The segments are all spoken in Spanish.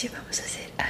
hoje vamos a SMR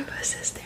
Your vocês